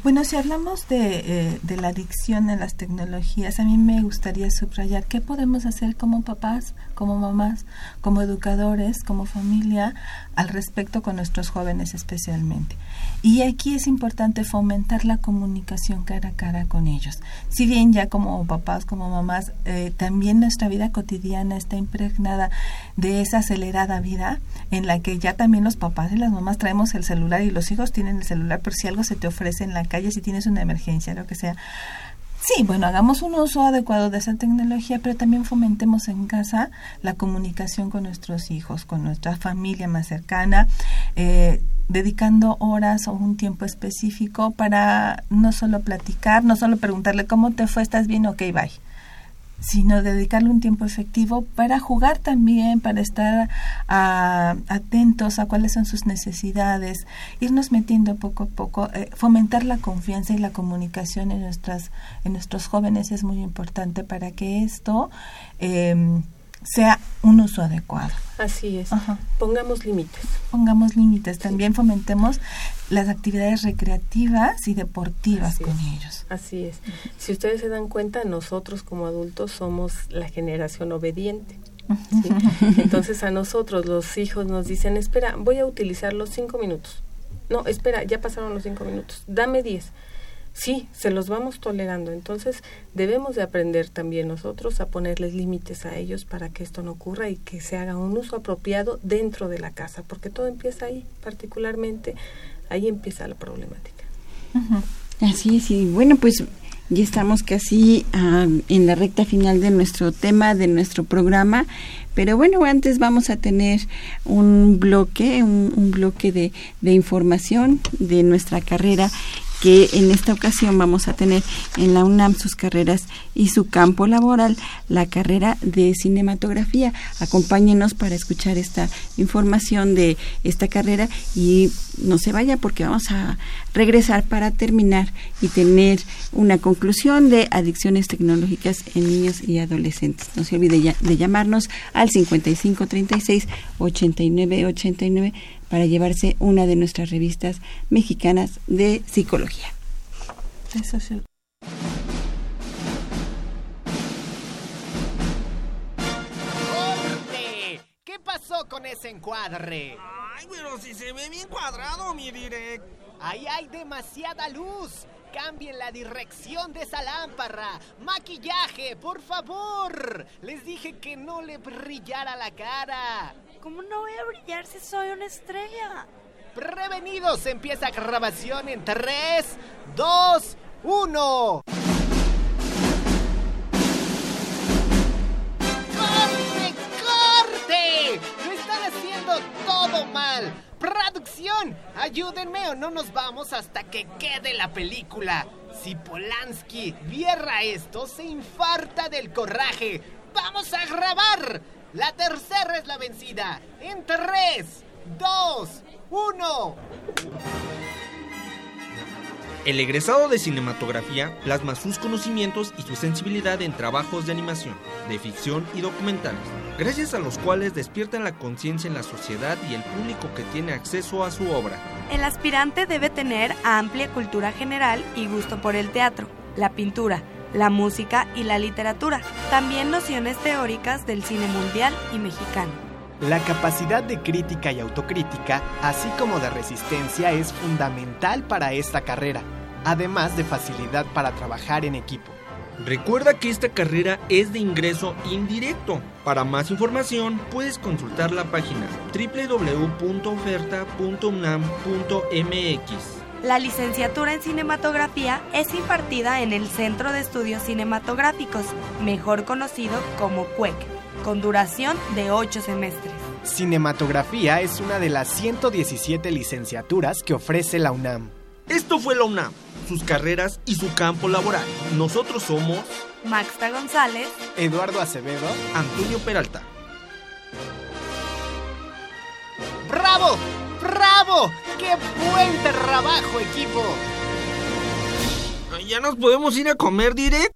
Bueno, si hablamos de, eh, de, la adicción a las tecnologías, a mí me gustaría subrayar qué podemos hacer como papás, como mamás, como educadores, como familia, al respecto con nuestros jóvenes especialmente. Y aquí es importante fomentar la comunicación cara a cara con ellos. Si bien ya como papás, como mamás, eh, también nuestra vida cotidiana está impregnada de esa acelerada vida en la que ya también los papás y las mamás traemos el celular y los hijos tienen el celular por si algo se te ofrece en la calle, si tienes una emergencia, lo que sea. Sí, bueno, hagamos un uso adecuado de esa tecnología, pero también fomentemos en casa la comunicación con nuestros hijos, con nuestra familia más cercana, eh, dedicando horas o un tiempo específico para no solo platicar, no solo preguntarle cómo te fue, estás bien, ok, bye sino dedicarle un tiempo efectivo para jugar también, para estar atentos a cuáles son sus necesidades, irnos metiendo poco a poco, eh, fomentar la confianza y la comunicación en nuestras en nuestros jóvenes es muy importante para que esto eh, sea un uso adecuado. Así es. Pongamos límites. Pongamos límites. También fomentemos las actividades recreativas y deportivas con ellos. Así es. Si ustedes se dan cuenta, nosotros como adultos somos la generación obediente. Entonces a nosotros los hijos nos dicen, espera, voy a utilizar los cinco minutos. No, espera, ya pasaron los cinco minutos. Dame diez sí, se los vamos tolerando. Entonces debemos de aprender también nosotros a ponerles límites a ellos para que esto no ocurra y que se haga un uso apropiado dentro de la casa, porque todo empieza ahí, particularmente ahí empieza la problemática. Así es, y bueno, pues ya estamos casi ah, en la recta final de nuestro tema, de nuestro programa. Pero bueno, antes vamos a tener un bloque, un, bloque de, de, información de nuestra carrera que en esta ocasión vamos a tener en la UNAM sus carreras y su campo laboral, la carrera de cinematografía. Acompáñenos para escuchar esta información de esta carrera y no se vaya porque vamos a regresar para terminar y tener una conclusión de adicciones tecnológicas en niños y adolescentes. No se olvide de llamarnos al 5536 8989 para llevarse una de nuestras revistas mexicanas de psicología. Eso sí. ¿Qué pasó con ese encuadre? Ay, pero si se ve bien cuadrado, mi direct. Ahí hay demasiada luz. Cambien la dirección de esa lámpara. Maquillaje, por favor. Les dije que no le brillara la cara. ¿Cómo no voy a brillar si soy una estrella? Prevenidos, empieza grabación en 3, 2, 1. ¡Corte, corte! Lo están haciendo todo mal. ¡Producción! Ayúdenme o no nos vamos hasta que quede la película. Si Polanski viera esto, se infarta del coraje. ¡Vamos a grabar! La tercera es la vencida. En 3, 2, 1. El egresado de cinematografía plasma sus conocimientos y su sensibilidad en trabajos de animación, de ficción y documentales, gracias a los cuales despiertan la conciencia en la sociedad y el público que tiene acceso a su obra. El aspirante debe tener amplia cultura general y gusto por el teatro, la pintura, la música y la literatura, también nociones teóricas del cine mundial y mexicano. La capacidad de crítica y autocrítica, así como de resistencia, es fundamental para esta carrera, además de facilidad para trabajar en equipo. Recuerda que esta carrera es de ingreso indirecto. Para más información puedes consultar la página www.oferta.unam.mx. La licenciatura en cinematografía es impartida en el Centro de Estudios Cinematográficos, mejor conocido como CUEC, con duración de 8 semestres. Cinematografía es una de las 117 licenciaturas que ofrece la UNAM. Esto fue la UNAM, sus carreras y su campo laboral. Nosotros somos Maxta González, Eduardo Acevedo, Antonio Peralta. ¡Bravo! ¡Bravo! ¡Qué buen trabajo, equipo! ¿Ya nos podemos ir a comer direct?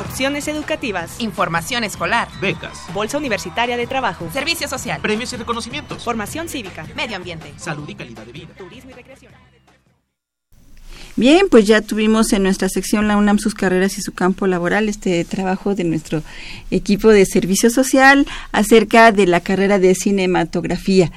opciones educativas, información escolar, becas, bolsa universitaria de trabajo, servicio social, premios y reconocimientos, formación cívica, medio ambiente, salud y calidad de vida, turismo y recreación. Bien, pues ya tuvimos en nuestra sección la UNAM sus carreras y su campo laboral, este trabajo de nuestro equipo de servicio social acerca de la carrera de cinematografía.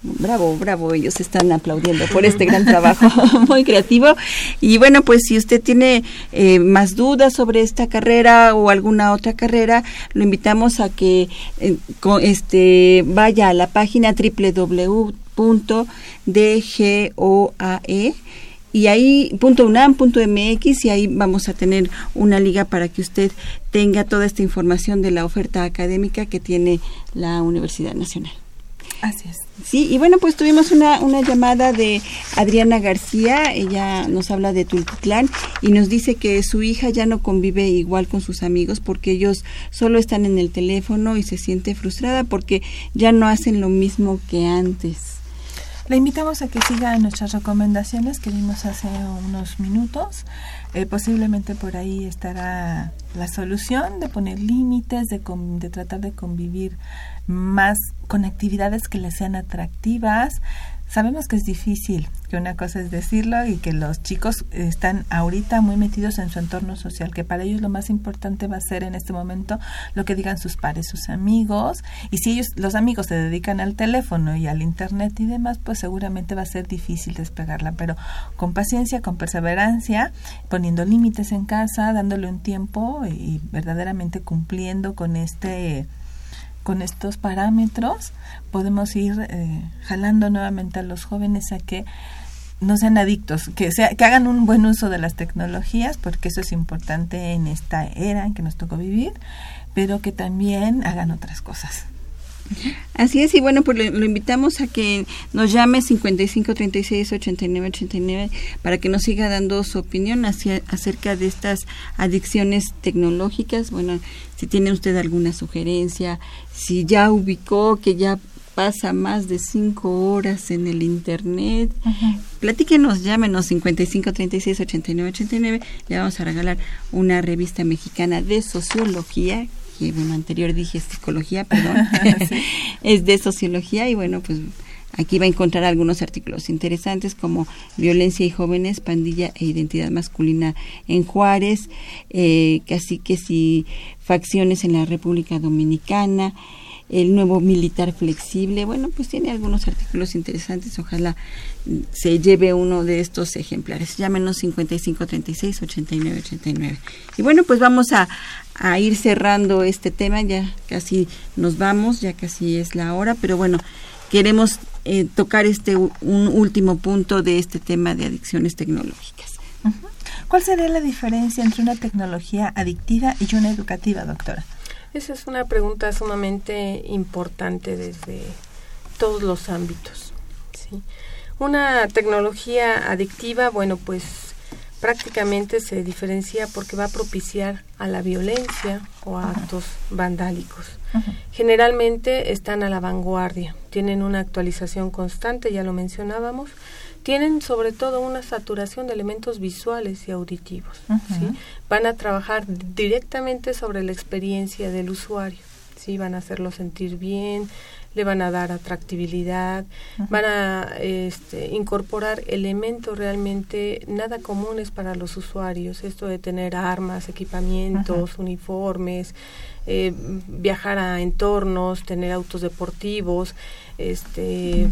Bravo, bravo, ellos están aplaudiendo por este gran trabajo muy creativo. Y bueno, pues si usted tiene eh, más dudas sobre esta carrera o alguna otra carrera, lo invitamos a que eh, este, vaya a la página www.dgoae y ahí .unam.mx y ahí vamos a tener una liga para que usted tenga toda esta información de la oferta académica que tiene la Universidad Nacional. Así es. Sí, y bueno, pues tuvimos una, una llamada de Adriana García, ella nos habla de Tultitlán y nos dice que su hija ya no convive igual con sus amigos porque ellos solo están en el teléfono y se siente frustrada porque ya no hacen lo mismo que antes. La invitamos a que siga nuestras recomendaciones que vimos hace unos minutos. Eh, posiblemente por ahí estará la solución de poner límites, de, de tratar de convivir más con actividades que les sean atractivas, Sabemos que es difícil, que una cosa es decirlo y que los chicos están ahorita muy metidos en su entorno social, que para ellos lo más importante va a ser en este momento lo que digan sus pares, sus amigos, y si ellos, los amigos se dedican al teléfono y al internet y demás, pues seguramente va a ser difícil despegarla, pero con paciencia, con perseverancia, poniendo límites en casa, dándole un tiempo y verdaderamente cumpliendo con este con estos parámetros podemos ir eh, jalando nuevamente a los jóvenes a que no sean adictos, que, sea, que hagan un buen uso de las tecnologías, porque eso es importante en esta era en que nos tocó vivir, pero que también hagan otras cosas. Así es, y bueno, pues lo, invitamos a que nos llame 55 36 89 89 para que nos siga dando su opinión hacia, acerca de estas adicciones tecnológicas. Bueno, si tiene usted alguna sugerencia, si ya ubicó que ya pasa más de cinco horas en el internet. Platíquenos, llámenos 55 36 89 89. Le vamos a regalar una revista mexicana de sociología que bueno, anterior dije psicología, perdón, es de sociología y bueno, pues aquí va a encontrar algunos artículos interesantes como violencia y jóvenes, pandilla e identidad masculina en Juárez, eh, casi que si facciones en la República Dominicana, el nuevo militar flexible, bueno, pues tiene algunos artículos interesantes, ojalá se lleve uno de estos ejemplares. Llámenos 5536 8989. Y bueno, pues vamos a, a ir cerrando este tema, ya casi nos vamos, ya casi es la hora, pero bueno, queremos eh, tocar este un último punto de este tema de adicciones tecnológicas. ¿Cuál sería la diferencia entre una tecnología adictiva y una educativa, doctora? Esa es una pregunta sumamente importante desde todos los ámbitos. ¿sí? Una tecnología adictiva, bueno, pues prácticamente se diferencia porque va a propiciar a la violencia o a actos vandálicos. Generalmente están a la vanguardia, tienen una actualización constante, ya lo mencionábamos, tienen sobre todo una saturación de elementos visuales y auditivos. ¿sí? Van a trabajar directamente sobre la experiencia del usuario. ¿sí? Van a hacerlo sentir bien, le van a dar atractividad, van a este, incorporar elementos realmente nada comunes para los usuarios, esto de tener armas, equipamientos, uniformes, eh, viajar a entornos, tener autos deportivos, este,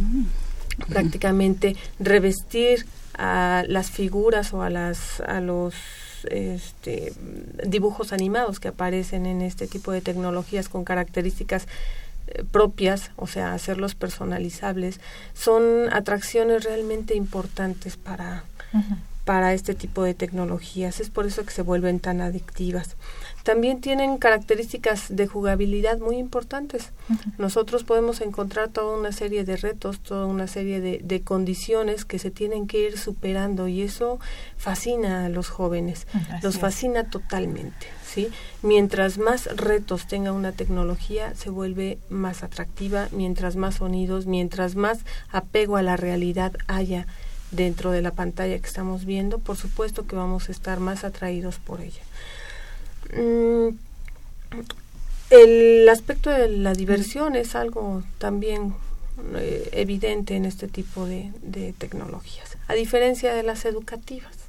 prácticamente revestir a las figuras o a las a los este, dibujos animados que aparecen en este tipo de tecnologías con características eh, propias, o sea, hacerlos personalizables, son atracciones realmente importantes para, para este tipo de tecnologías. Es por eso que se vuelven tan adictivas también tienen características de jugabilidad muy importantes. Nosotros podemos encontrar toda una serie de retos, toda una serie de, condiciones que se tienen que ir superando y eso fascina a los jóvenes, los fascina totalmente. ¿sí? Mientras más retos tenga una tecnología, se vuelve más atractiva, mientras más sonidos, mientras más apego a la realidad haya dentro de la pantalla que estamos viendo, por supuesto que vamos a estar más atraídos por ella. Mm, el aspecto de la diversión es algo también eh, evidente en este tipo de, tecnologías, a diferencia de las educativas.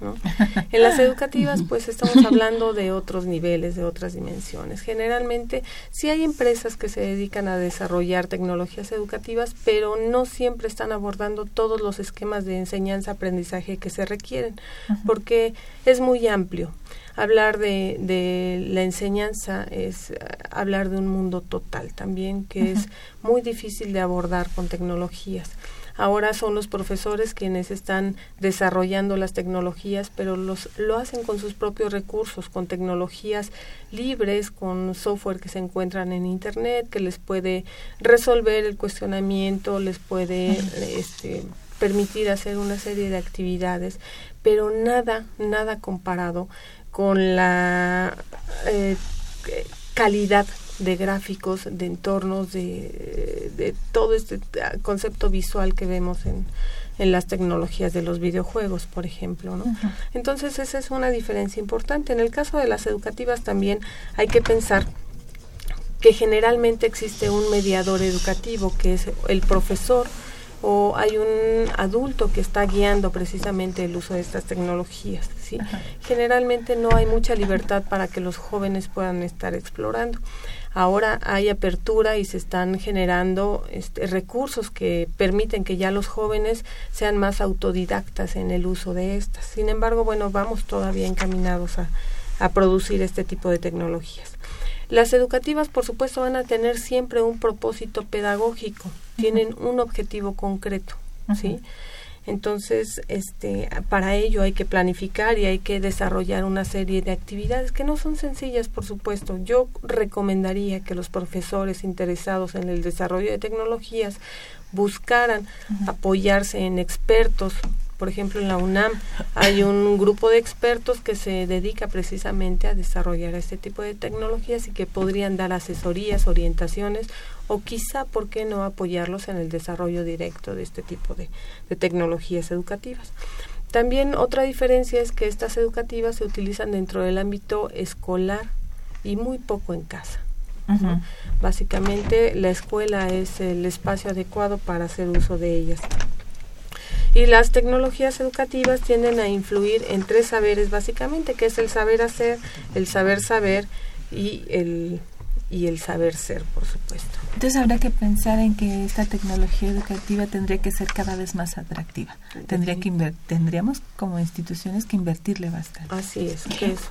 En las educativas, pues estamos hablando de otros niveles, de otras dimensiones. Generalmente, sí hay empresas que se dedican a desarrollar tecnologías educativas, pero no siempre están abordando todos los esquemas de enseñanza-aprendizaje que se requieren, porque es muy amplio hablar de, de la enseñanza es eh, hablar de un mundo total también que es muy difícil de abordar con tecnologías. Ahora son los profesores quienes están desarrollando las tecnologías, pero los, lo hacen con sus propios recursos, con tecnologías libres, con software que se encuentran en Internet, que les puede resolver el cuestionamiento, les puede este, permitir hacer una serie de actividades, pero nada, nada comparado con la eh, calidad de gráficos, de entornos, de, de, todo este concepto visual que vemos en, en las tecnologías de los videojuegos, por ejemplo. ¿no? Entonces, esa es una diferencia importante. En el caso de las educativas también hay que pensar que generalmente existe un mediador educativo, que es el profesor o hay un adulto que está guiando precisamente el uso de estas tecnologías. ¿sí? Generalmente no hay mucha libertad para que los jóvenes puedan estar explorando. Ahora hay apertura y se están generando este, recursos que permiten que ya los jóvenes sean más autodidactas en el uso de estas. Sin embargo, bueno, vamos todavía encaminados a, a producir este tipo de tecnologías. Las educativas, por supuesto, van a tener siempre un propósito pedagógico, tienen un objetivo concreto, ¿sí? Entonces, este, para ello hay que planificar y hay que desarrollar una serie de actividades que no son sencillas, por supuesto. Yo recomendaría que los profesores interesados en el desarrollo de tecnologías buscaran apoyarse en expertos por ejemplo, en la UNAM hay un grupo de expertos que se dedica precisamente a desarrollar este tipo de tecnologías y que podrían dar asesorías, orientaciones o quizá, ¿por qué no apoyarlos en el desarrollo directo de este tipo de, tecnologías educativas? También otra diferencia es que estas educativas se utilizan dentro del ámbito escolar y muy poco en casa. Básicamente la escuela es el espacio adecuado para hacer uso de ellas. Y las tecnologías educativas tienden a influir en tres saberes básicamente, que es el saber hacer, el saber saber y el y el saber ser, por supuesto. Entonces habrá que pensar en que esta tecnología educativa tendría que ser cada vez más atractiva. Tendría que tendríamos como instituciones que invertirle bastante. Así es.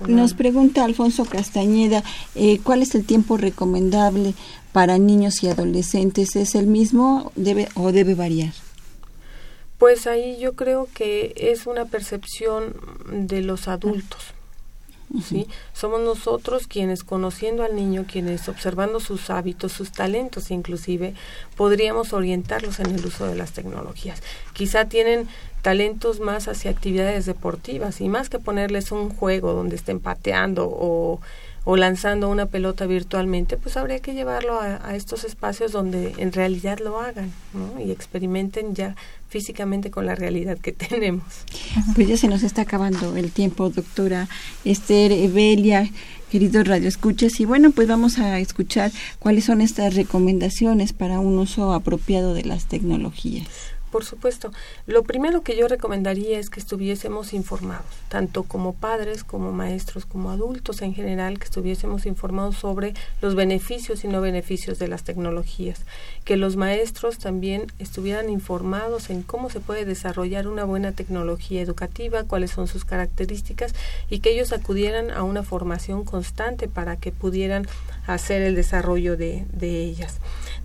Nos pregunta Alfonso Castañeda, eh, ¿cuál es el tiempo recomendable para niños y adolescentes? ¿Es el mismo debe o debe variar? Pues ahí yo creo que es una percepción de los adultos. ¿sí? Somos nosotros quienes conociendo al niño, quienes observando sus hábitos, sus talentos inclusive, podríamos orientarlos en el uso de las tecnologías. Quizá tienen talentos más hacia actividades deportivas y más que ponerles un juego donde estén pateando o o lanzando una pelota virtualmente, pues habría que llevarlo a, estos espacios donde en realidad lo hagan y experimenten ya físicamente con la realidad que tenemos. Pues ya se nos está acabando el tiempo, doctora Esther Evelia, queridos radioescuchas, y bueno, pues vamos a escuchar cuáles son estas recomendaciones para un uso apropiado de las tecnologías. Por supuesto. Lo primero que yo recomendaría es que estuviésemos informados, tanto como padres, como maestros, como adultos en general, que estuviésemos informados sobre los beneficios y no beneficios de las tecnologías, que los maestros también estuvieran informados en cómo se puede desarrollar una buena tecnología educativa, cuáles son sus características y que ellos acudieran a una formación constante para que pudieran hacer el desarrollo de, de ellas.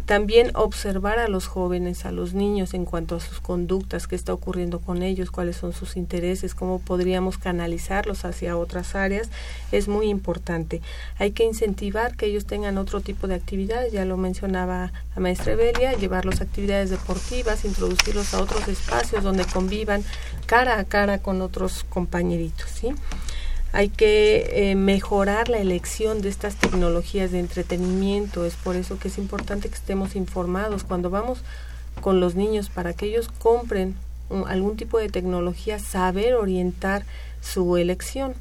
También observar a los jóvenes, a los niños en cuanto a sus conductas, qué está ocurriendo con ellos, cuáles son sus intereses, cómo podríamos canalizarlos hacia otras áreas, es muy importante. Hay que incentivar que ellos tengan otro tipo de actividades, ya lo mencionaba la maestra Evelia, llevarlos a actividades deportivas, introducirlos a otros espacios donde convivan cara a cara con otros compañeritos, ¿sí? Hay que eh, mejorar la elección de estas tecnologías de entretenimiento. Es por eso que es importante que estemos informados cuando vamos con los niños para que ellos compren algún tipo de tecnología, saber orientar su elección.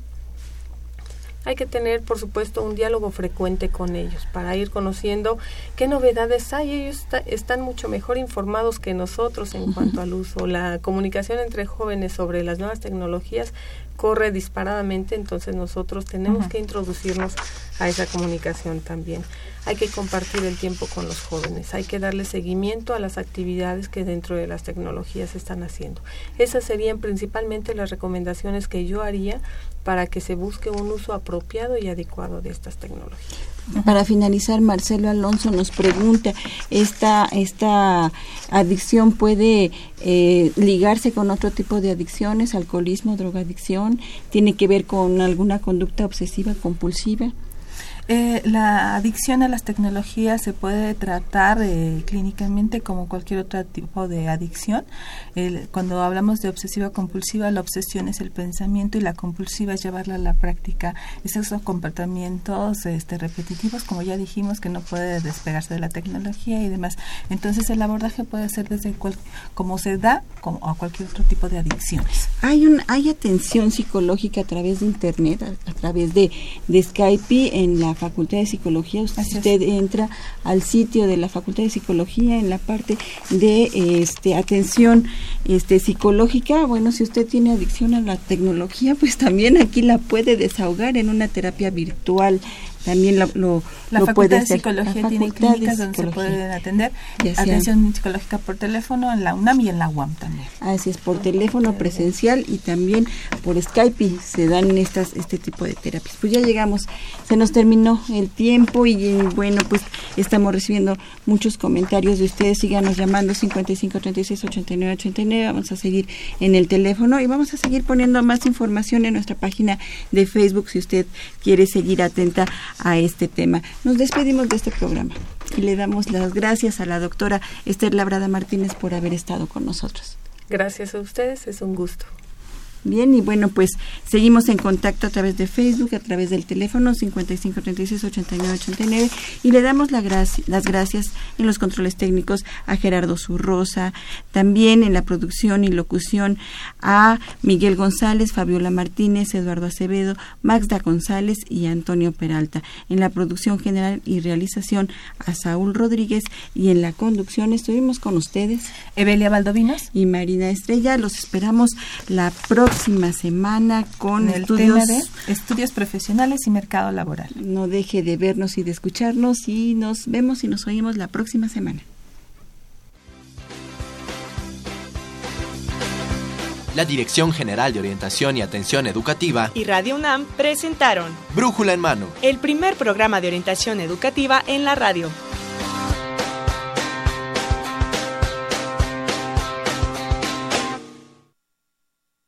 Hay que tener, por supuesto, un diálogo frecuente con ellos para ir conociendo qué novedades hay. Ellos están mucho mejor informados que nosotros en cuanto al uso. La comunicación entre jóvenes sobre las nuevas tecnologías corre disparadamente, entonces nosotros tenemos que introducirnos a esa comunicación también. Hay que compartir el tiempo con los jóvenes, hay que darle seguimiento a las actividades que dentro de las tecnologías están haciendo. Esas serían principalmente las recomendaciones que yo haría para que se busque un uso apropiado y adecuado de estas tecnologías. Para finalizar, Marcelo Alonso nos pregunta, ¿esta, esta adicción puede eh, ligarse con otro tipo de adicciones, alcoholismo, drogadicción? ¿Tiene que ver con alguna conducta obsesiva compulsiva? Eh, la adicción a las tecnologías se puede tratar eh, clínicamente como cualquier otro tipo de adicción. cuando hablamos de obsesiva compulsiva, la obsesión es el pensamiento y la compulsiva es llevarla a la práctica. Esos comportamientos este, repetitivos, como ya dijimos, que no puede despegarse de la tecnología y demás. Entonces el abordaje puede ser desde como se da como a cualquier otro tipo de adicciones. Hay un hay atención psicológica a través de internet, a, través de, de Skype en la Facultad de Psicología. Usted entra al sitio de la Facultad de Psicología en la parte de este atención este psicológica. Bueno, si usted tiene adicción a la tecnología, pues también aquí la puede desahogar en una terapia virtual también lo, lo, la puede de Psicología tiene clínicas donde se pueden atender. Atención psicológica por teléfono en la UNAM y en la UAM también. Así es, por teléfono presencial y también por Skype se dan estas este tipo de terapias. Pues ya llegamos, se nos terminó el tiempo y bueno, pues estamos recibiendo muchos comentarios de ustedes, síganos llamando 55 36 89 89, vamos a seguir en el teléfono y vamos a seguir poniendo más información en nuestra página de Facebook si usted quiere seguir atenta a este tema. Nos despedimos de este programa y le damos las gracias a la doctora Esther Labrada Martínez por haber estado con nosotros. Gracias a ustedes, es un gusto. Bien, y bueno, pues seguimos en contacto a través de Facebook, a través del teléfono 5536-8989 y le damos la las gracias en los controles técnicos a Gerardo Zurrosa, también en la producción y locución a Miguel González, Fabiola Martínez, Eduardo Acevedo, Magda González y Antonio Peralta. En la producción general y realización a Saúl Rodríguez y en la conducción estuvimos con ustedes Evelia Valdovinos y Marina Estrella. Los esperamos la próxima próxima semana con el estudios, tema de estudios profesionales y mercado laboral. No deje de vernos y de escucharnos y nos vemos y nos oímos la próxima semana. La Dirección General de Orientación y Atención Educativa y Radio UNAM presentaron Brújula en Mano, el primer programa de orientación educativa en la radio.